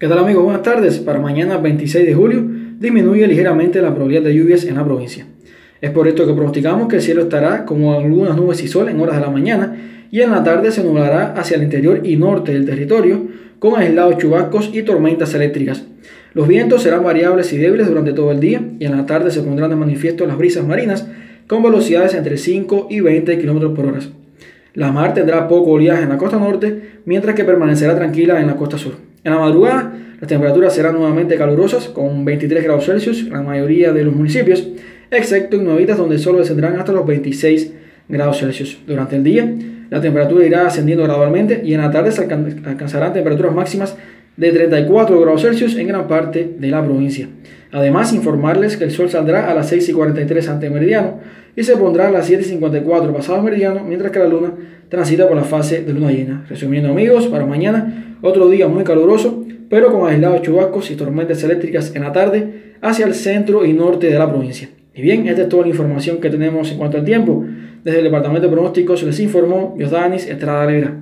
¿Qué tal amigos? Buenas tardes. Para mañana 26 de julio disminuye ligeramente la probabilidad de lluvias en la provincia. Es por esto que pronosticamos que el cielo estará como algunas nubes y sol en horas de la mañana y en la tarde se nublará hacia el interior y norte del territorio con aislados chubascos y tormentas eléctricas. Los vientos serán variables y débiles durante todo el día y en la tarde se pondrán de manifiesto las brisas marinas con velocidades entre 5 y 20 km por hora. La mar tendrá poco oleaje en la costa norte, mientras que permanecerá tranquila en la costa sur. En la madrugada, las temperaturas serán nuevamente calurosas, con 23 grados Celsius en la mayoría de los municipios, excepto en Nuevitas, donde solo descenderán hasta los 26 grados Celsius. Durante el día, la temperatura irá ascendiendo gradualmente y en la tarde se alcanzarán temperaturas máximas de 34 grados Celsius en gran parte de la provincia. Además, informarles que el sol saldrá a las 6 y 43 ante meridiano y se pondrá a las 7 y 54 pasado meridiano, mientras que la luna transita por la fase de luna llena. Resumiendo amigos, para mañana otro día muy caluroso, pero con aislados chubascos y tormentas eléctricas en la tarde hacia el centro y norte de la provincia. Y bien, esta es toda la información que tenemos en cuanto al tiempo. Desde el Departamento de Pronósticos les informó Diosdanis Estrada Alegra.